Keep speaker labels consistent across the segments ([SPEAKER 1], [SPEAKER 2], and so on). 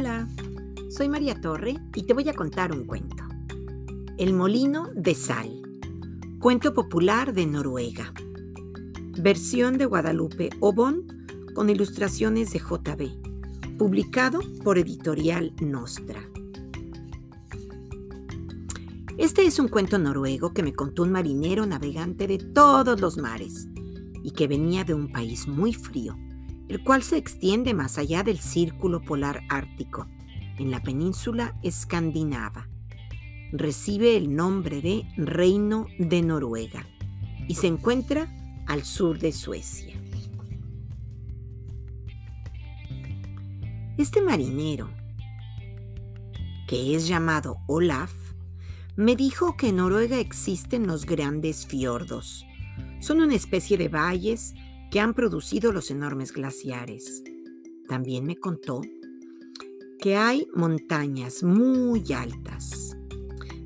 [SPEAKER 1] Hola, soy María Torre y te voy a contar un cuento. El molino de sal. Cuento popular de Noruega. Versión de Guadalupe Obón con ilustraciones de JB. Publicado por Editorial Nostra. Este es un cuento noruego que me contó un marinero navegante de todos los mares y que venía de un país muy frío el cual se extiende más allá del círculo polar ártico, en la península escandinava. Recibe el nombre de Reino de Noruega y se encuentra al sur de Suecia. Este marinero, que es llamado Olaf, me dijo que en Noruega existen los grandes fiordos. Son una especie de valles que han producido los enormes glaciares. También me contó que hay montañas muy altas,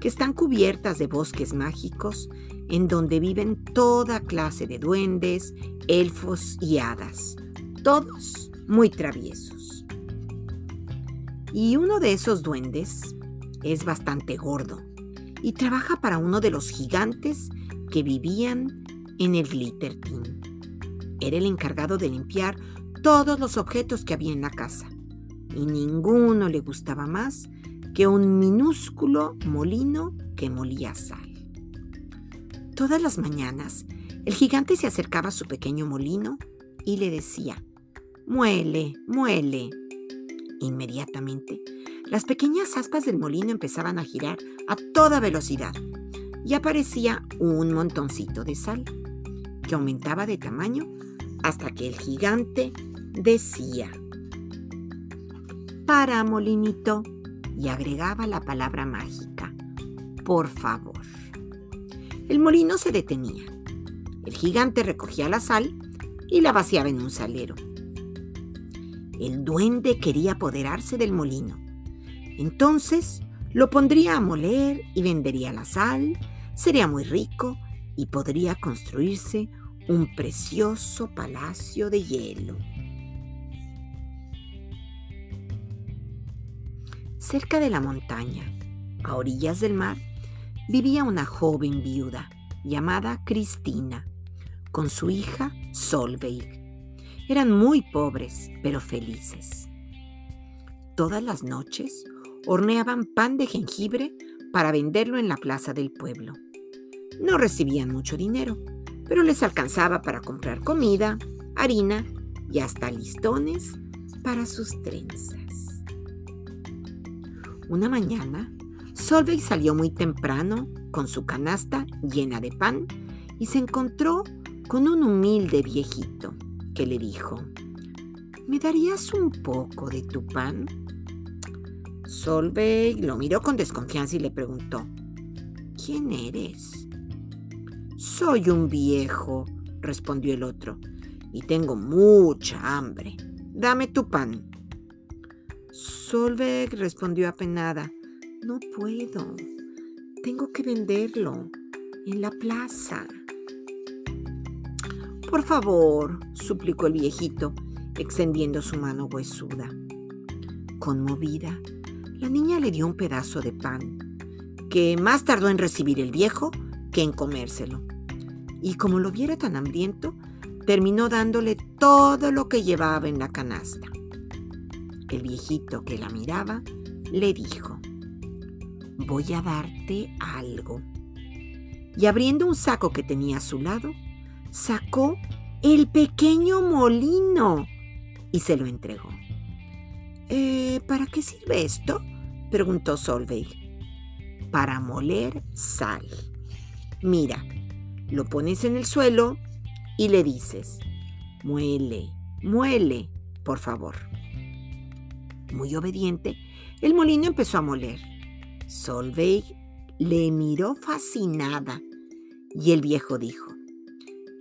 [SPEAKER 1] que están cubiertas de bosques mágicos en donde viven toda clase de duendes, elfos y hadas, todos muy traviesos. Y uno de esos duendes es bastante gordo y trabaja para uno de los gigantes que vivían en el Glittertin. Era el encargado de limpiar todos los objetos que había en la casa, y ninguno le gustaba más que un minúsculo molino que molía sal. Todas las mañanas, el gigante se acercaba a su pequeño molino y le decía, muele, muele. Inmediatamente, las pequeñas aspas del molino empezaban a girar a toda velocidad y aparecía un montoncito de sal, que aumentaba de tamaño hasta que el gigante decía, para, molinito, y agregaba la palabra mágica, por favor. El molino se detenía. El gigante recogía la sal y la vaciaba en un salero. El duende quería apoderarse del molino. Entonces lo pondría a moler y vendería la sal, sería muy rico y podría construirse un precioso palacio de hielo. Cerca de la montaña, a orillas del mar, vivía una joven viuda llamada Cristina, con su hija Solveig. Eran muy pobres, pero felices. Todas las noches horneaban pan de jengibre para venderlo en la plaza del pueblo. No recibían mucho dinero, pero les alcanzaba para comprar comida, harina y hasta listones para sus trenzas. Una mañana, Solveig salió muy temprano con su canasta llena de pan y se encontró con un humilde viejito que le dijo, ¿me darías un poco de tu pan? Solveig lo miró con desconfianza y le preguntó, ¿quién eres? Soy un viejo, respondió el otro, y tengo mucha hambre. Dame tu pan. Solveig respondió apenada, no puedo. Tengo que venderlo en la plaza. Por favor, suplicó el viejito, extendiendo su mano huesuda. Conmovida, la niña le dio un pedazo de pan, que más tardó en recibir el viejo que en comérselo. Y como lo viera tan hambriento, terminó dándole todo lo que llevaba en la canasta. El viejito que la miraba le dijo, voy a darte algo. Y abriendo un saco que tenía a su lado, sacó el pequeño molino y se lo entregó. Eh, ¿Para qué sirve esto? preguntó Solveig. Para moler sal. Mira, lo pones en el suelo y le dices, muele, muele, por favor. Muy obediente, el molino empezó a moler. Solveig le miró fascinada y el viejo dijo,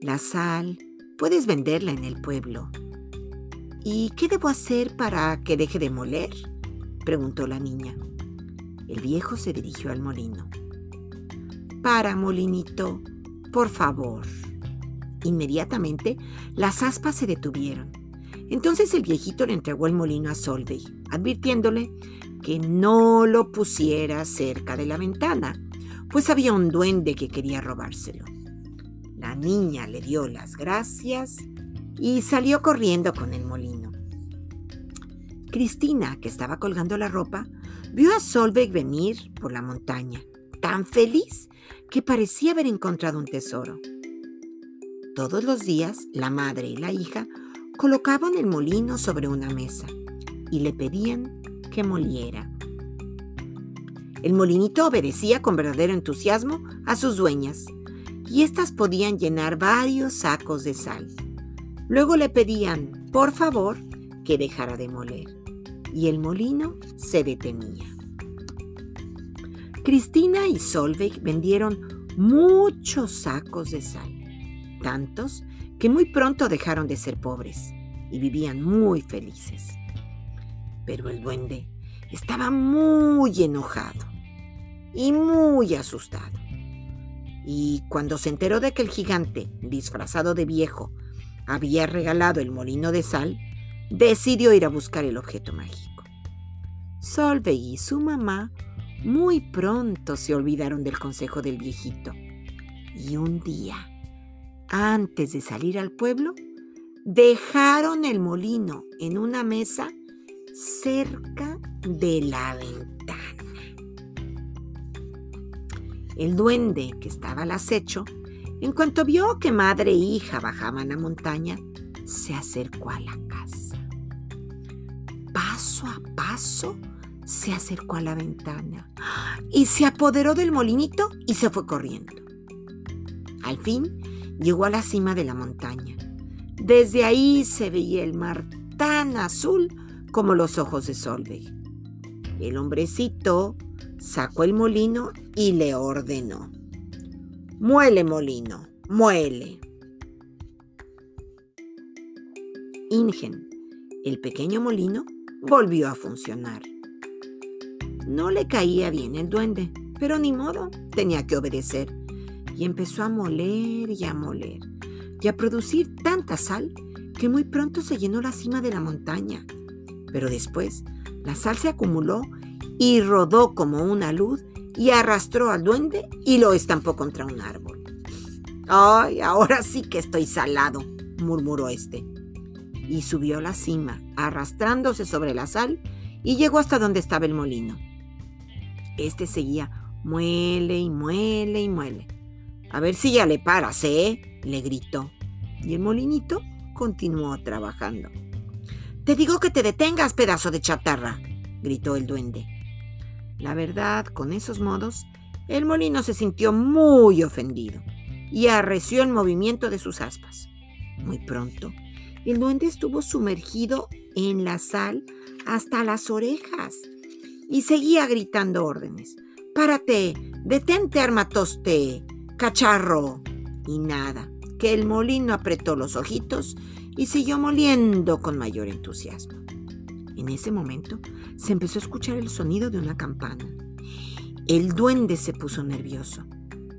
[SPEAKER 1] la sal puedes venderla en el pueblo. ¿Y qué debo hacer para que deje de moler? preguntó la niña. El viejo se dirigió al molino. Para, molinito, por favor. Inmediatamente las aspas se detuvieron. Entonces el viejito le entregó el molino a Solveig, advirtiéndole que no lo pusiera cerca de la ventana, pues había un duende que quería robárselo. La niña le dio las gracias y salió corriendo con el molino. Cristina, que estaba colgando la ropa, vio a Solveig venir por la montaña, tan feliz que parecía haber encontrado un tesoro. Todos los días, la madre y la hija colocaban el molino sobre una mesa y le pedían que moliera. El molinito obedecía con verdadero entusiasmo a sus dueñas y éstas podían llenar varios sacos de sal. Luego le pedían, por favor, que dejara de moler y el molino se detenía. Cristina y Solveig vendieron muchos sacos de sal, tantos que muy pronto dejaron de ser pobres y vivían muy felices. Pero el duende estaba muy enojado y muy asustado. Y cuando se enteró de que el gigante, disfrazado de viejo, había regalado el molino de sal, decidió ir a buscar el objeto mágico. Solveig y su mamá muy pronto se olvidaron del consejo del viejito. Y un día, antes de salir al pueblo, dejaron el molino en una mesa cerca de la ventana. El duende, que estaba al acecho, en cuanto vio que madre e hija bajaban la montaña, se acercó a la casa. Paso a paso se acercó a la ventana y se apoderó del molinito y se fue corriendo. Al fin llegó a la cima de la montaña. Desde ahí se veía el mar tan azul como los ojos de Solveig. El hombrecito sacó el molino y le ordenó. Muele, molino, muele. Ingen, el pequeño molino, volvió a funcionar. No le caía bien el duende, pero ni modo, tenía que obedecer. Y empezó a moler y a moler, y a producir tanta sal que muy pronto se llenó la cima de la montaña. Pero después la sal se acumuló y rodó como una luz y arrastró al duende y lo estampó contra un árbol. ¡Ay, ahora sí que estoy salado! murmuró este. Y subió a la cima, arrastrándose sobre la sal, y llegó hasta donde estaba el molino. Este seguía, muele y muele y muele. A ver si ya le paras, ¿eh? le gritó. Y el molinito continuó trabajando. Te digo que te detengas, pedazo de chatarra, gritó el duende. La verdad, con esos modos, el molino se sintió muy ofendido y arreció el movimiento de sus aspas. Muy pronto, el duende estuvo sumergido en la sal hasta las orejas y seguía gritando órdenes. Párate, detente, armatoste, cacharro. Y nada, que el molino apretó los ojitos y siguió moliendo con mayor entusiasmo. En ese momento se empezó a escuchar el sonido de una campana. El duende se puso nervioso.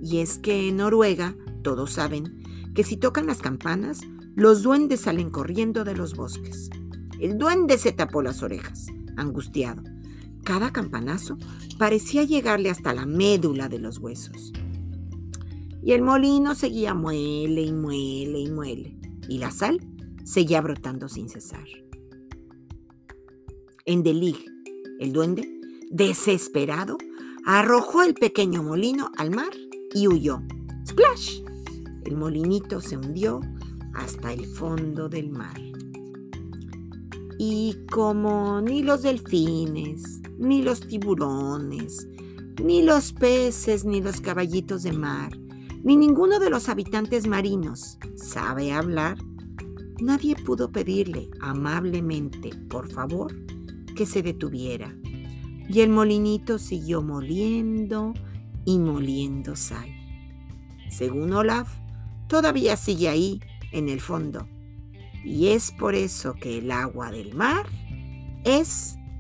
[SPEAKER 1] Y es que en Noruega todos saben que si tocan las campanas, los duendes salen corriendo de los bosques. El duende se tapó las orejas, angustiado. Cada campanazo parecía llegarle hasta la médula de los huesos. Y el molino seguía muele y muele y muele. Y la sal seguía brotando sin cesar. En Delig, el duende, desesperado, arrojó el pequeño molino al mar y huyó. ¡Splash! El molinito se hundió hasta el fondo del mar. Y como ni los delfines, ni los tiburones, ni los peces, ni los caballitos de mar, ni ninguno de los habitantes marinos sabe hablar, nadie pudo pedirle amablemente, por favor, que se detuviera. Y el molinito siguió moliendo y moliendo sal. Según Olaf, todavía sigue ahí, en el fondo. Y es por eso que el agua del mar es